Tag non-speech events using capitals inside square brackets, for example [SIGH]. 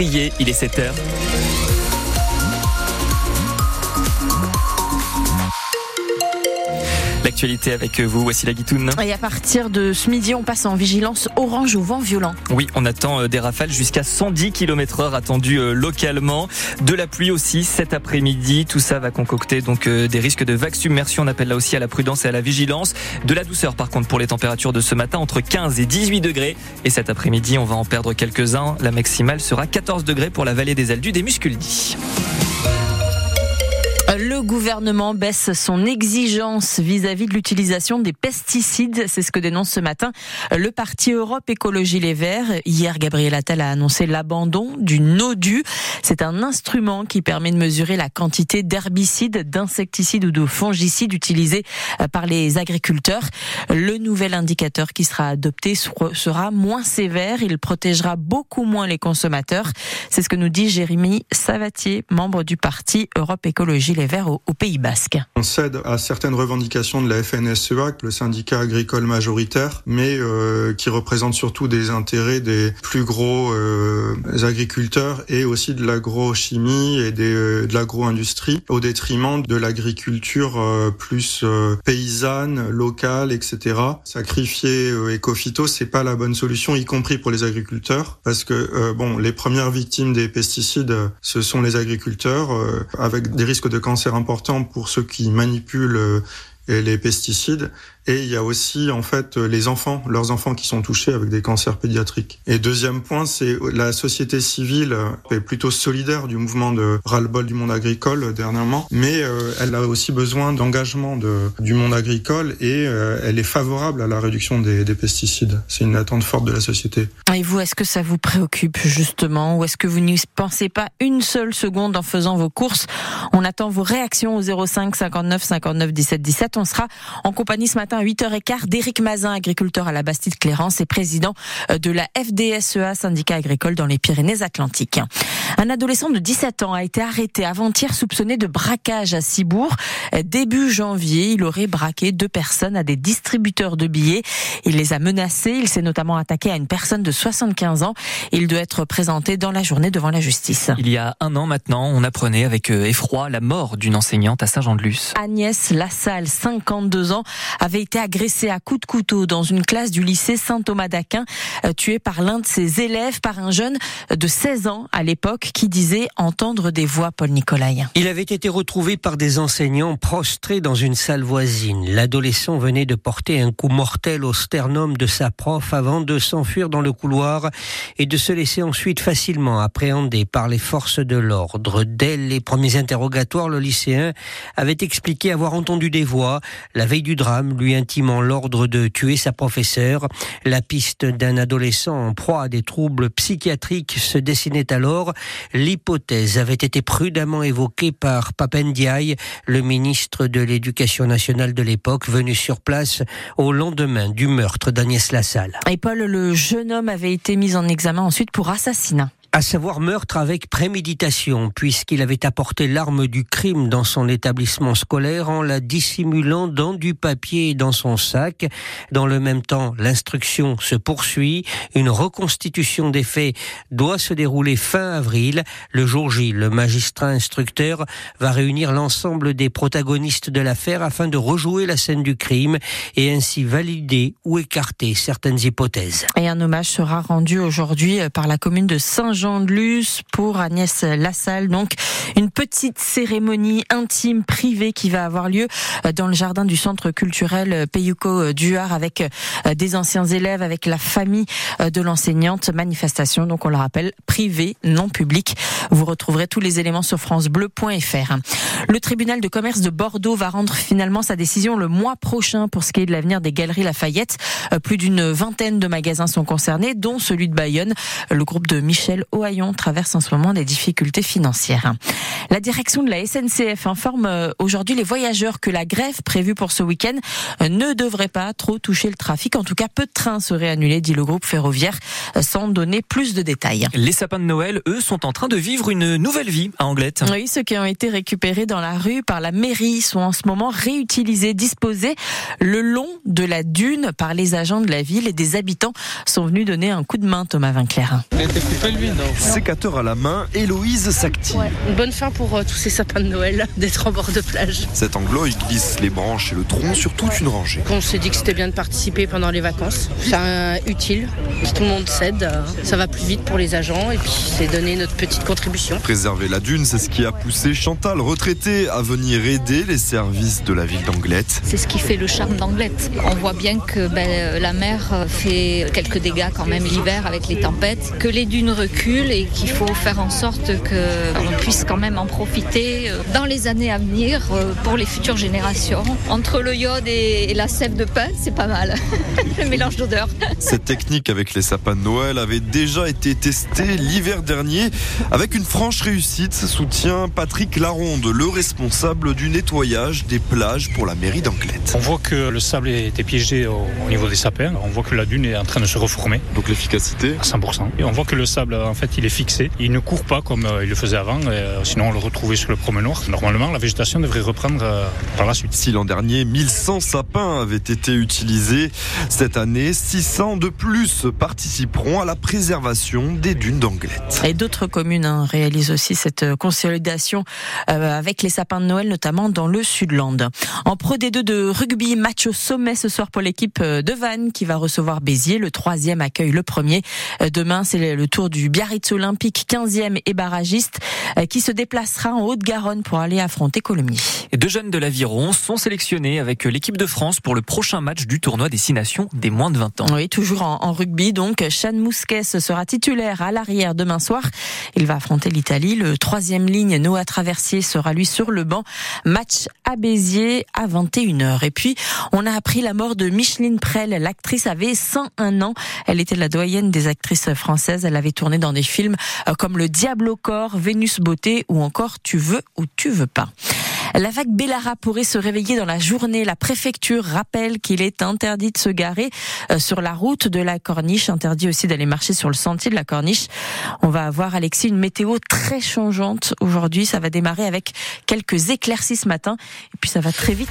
Il est 7h. L'actualité avec vous, voici la Guitoune. Et à partir de ce midi, on passe en vigilance orange au vent violent. Oui, on attend euh, des rafales jusqu'à 110 km heure attendues euh, localement. De la pluie aussi cet après-midi. Tout ça va concocter donc euh, des risques de vagues submersion. On appelle là aussi à la prudence et à la vigilance. De la douceur par contre pour les températures de ce matin entre 15 et 18 degrés. Et cet après-midi, on va en perdre quelques-uns. La maximale sera 14 degrés pour la vallée des Aldus des Musculdis. Le gouvernement baisse son exigence vis-à-vis de l'utilisation des pesticides. C'est ce que dénonce ce matin le parti Europe Écologie Les Verts. Hier, Gabriel Attal a annoncé l'abandon du NODU. C'est un instrument qui permet de mesurer la quantité d'herbicides, d'insecticides ou de fongicides utilisés par les agriculteurs. Le nouvel indicateur qui sera adopté sera moins sévère. Il protégera beaucoup moins les consommateurs. C'est ce que nous dit Jérémy Savatier, membre du parti Europe Écologie Les au, Pays Basque. On cède à certaines revendications de la FNSEA, le syndicat agricole majoritaire, mais euh, qui représente surtout des intérêts des plus gros euh, agriculteurs et aussi de l'agrochimie et euh, de l'agro-industrie au détriment de l'agriculture plus paysanne, locale, etc. Sacrifier Ecofito, c'est pas la bonne solution, y compris pour les agriculteurs, parce que bon, les premières victimes des pesticides, ce sont les agriculteurs, avec des risques de cancer importants pour ceux qui manipulent les pesticides et il y a aussi en fait les enfants, leurs enfants qui sont touchés avec des cancers pédiatriques. Et deuxième point, c'est la société civile est plutôt solidaire du mouvement de ras-le-bol du monde agricole dernièrement, mais euh, elle a aussi besoin d'engagement de, du monde agricole et euh, elle est favorable à la réduction des, des pesticides. C'est une attente forte de la société. Et vous, est-ce que ça vous préoccupe justement ou est-ce que vous n'y pensez pas une seule seconde en faisant vos courses? On attend vos réactions au 05 59 59 17 17. On sera en compagnie ce matin à 8h15 d'Éric Mazin, agriculteur à la Bastide-Clérance et président euh, de la FDSEA, syndicat agricole dans les Pyrénées-Atlantiques. Un adolescent de 17 ans a été arrêté avant-hier soupçonné de braquage à Cibourg. Euh, début janvier, il aurait braqué deux personnes à des distributeurs de billets. Il les a menacés. Il s'est notamment attaqué à une personne de 75 ans. Il doit être présenté dans la journée devant la justice. Il y a un an maintenant, on apprenait avec euh, effroi la mort d'une enseignante à Saint-Jean-de-Luz. Agnès Lassalle, 52 ans, avait été agressée à coups de couteau dans une classe du lycée Saint-Thomas d'Aquin, euh, tuée par l'un de ses élèves, par un jeune de 16 ans à l'époque qui disait entendre des voix, Paul Nicolai. Il avait été retrouvé par des enseignants prostrés dans une salle voisine. L'adolescent venait de porter un coup mortel au sternum de sa prof avant de s'enfuir dans le couloir et de se laisser ensuite facilement appréhender par les forces de l'ordre. Dès les premiers interrogatoires, le lycéen avait expliqué avoir entendu des voix la veille du drame, lui intimant l'ordre de tuer sa professeure. La piste d'un adolescent en proie à des troubles psychiatriques se dessinait alors. L'hypothèse avait été prudemment évoquée par Papendiaï, le ministre de l'Éducation nationale de l'époque, venu sur place au lendemain du meurtre d'Agnès Lassalle. Et Paul, le jeune homme avait été mis en examen ensuite pour assassinat à savoir meurtre avec préméditation, puisqu'il avait apporté l'arme du crime dans son établissement scolaire en la dissimulant dans du papier et dans son sac. Dans le même temps, l'instruction se poursuit. Une reconstitution des faits doit se dérouler fin avril. Le jour J, le magistrat instructeur va réunir l'ensemble des protagonistes de l'affaire afin de rejouer la scène du crime et ainsi valider ou écarter certaines hypothèses. Et un hommage sera rendu aujourd'hui par la commune de Saint Jean de Luz pour Agnès Lassalle. Donc, une petite cérémonie intime, privée qui va avoir lieu euh, dans le jardin du centre culturel Duar avec euh, des anciens élèves, avec la famille euh, de l'enseignante. Manifestation, donc on le rappelle, privée, non publique. Vous retrouverez tous les éléments sur francebleu.fr. Le tribunal de commerce de Bordeaux va rendre finalement sa décision le mois prochain pour ce qui est de l'avenir des galeries Lafayette. Plus d'une vingtaine de magasins sont concernés, dont celui de Bayonne. Le groupe de Michel Ohaillon traverse en ce moment des difficultés financières. La direction de la SNCF informe euh, aujourd'hui les voyageurs que la grève prévue pour ce week-end euh, ne devrait pas trop toucher le trafic. En tout cas, peu de trains seraient annulés, dit le groupe ferroviaire, euh, sans donner plus de détails. Les sapins de Noël, eux, sont en train de vivre une nouvelle vie à Anglette. Oui, ceux qui ont été récupérés dans la rue par la mairie sont en ce moment réutilisés, disposés le long de la dune par les agents de la ville et des habitants sont venus donner un coup de main, Thomas Vinclair. Il était coupé le vide. Sécateur à la main, Héloïse s'active. Une bonne fin pour euh, tous ces sapins de Noël [LAUGHS] d'être en bord de plage. Cet anglo, il glisse les branches et le tronc sur toute une rangée. On s'est dit que c'était bien de participer pendant les vacances. C'est euh, utile. Si tout le monde cède, euh, ça va plus vite pour les agents et puis c'est donner notre petite contribution. Préserver la dune, c'est ce qui a poussé Chantal, retraitée, à venir aider les services de la ville d'Anglette. C'est ce qui fait le charme d'Anglette. On voit bien que ben, la mer fait quelques dégâts quand même l'hiver avec les tempêtes, que les dunes reculent et qu'il faut faire en sorte qu'on puisse quand même en profiter euh, dans les années à venir euh, pour les futures générations. Entre le iode et la sève de pin, c'est pas mal. [LAUGHS] le mélange d'odeurs. Cette technique avec les sapins de Noël avait déjà été testée l'hiver dernier avec une franche réussite, soutient Patrick Laronde, le responsable du nettoyage des plages pour la mairie d'Anglette. On voit que le sable était piégé au, niveau des sapins, on voit que la dune est en train de se reformer. Donc l'efficacité À 100%. Et on voit que le sable, en fait, il est fixé. Il ne court pas comme euh, il le faisait avant, euh, sinon on le retrouvait sur le promenoir. Normalement, la végétation devrait reprendre euh, par la suite. Si l'an dernier, 1100 sapins avaient été utilisés, cette année, 600 de plus participeront à la préservation des dunes d'Anglette. Et d'autres communes hein, réalisent aussi cette consolidation avec les sapins de Noël, notamment dans le Sudland. En Pro D2 de rugby, match au sommet ce soir pour l'équipe de Vannes qui va recevoir Béziers. Le troisième accueille le premier. Demain, c'est le tour du Biarritz Olympique, 15e et barragiste, qui se déplacera en Haute-Garonne pour aller affronter Colombier. Deux jeunes de l'Aviron sont sélectionnés avec l'équipe de France pour le prochain match du tournoi Destination des moins de 20 ans. Oui, toujours en, rugby. Donc, Sean Mousquet sera titulaire à l'arrière demain soir. Il va affronter l'Italie. Le troisième ligne, Noah Traversier, sera lui sur le banc. Match à Béziers à 21h. Et puis, on a appris la mort de Micheline Prel. L'actrice avait 101 ans. Elle était la doyenne des actrices françaises. Elle avait tourné dans des films euh, comme Le Diable au corps, Vénus beauté ou encore Tu veux ou tu veux pas. La vague Bellara pourrait se réveiller dans la journée. La préfecture rappelle qu'il est interdit de se garer euh, sur la route de la Corniche, interdit aussi d'aller marcher sur le sentier de la Corniche. On va avoir, Alexis, une météo très changeante aujourd'hui. Ça va démarrer avec quelques éclaircies ce matin et puis ça va très vite.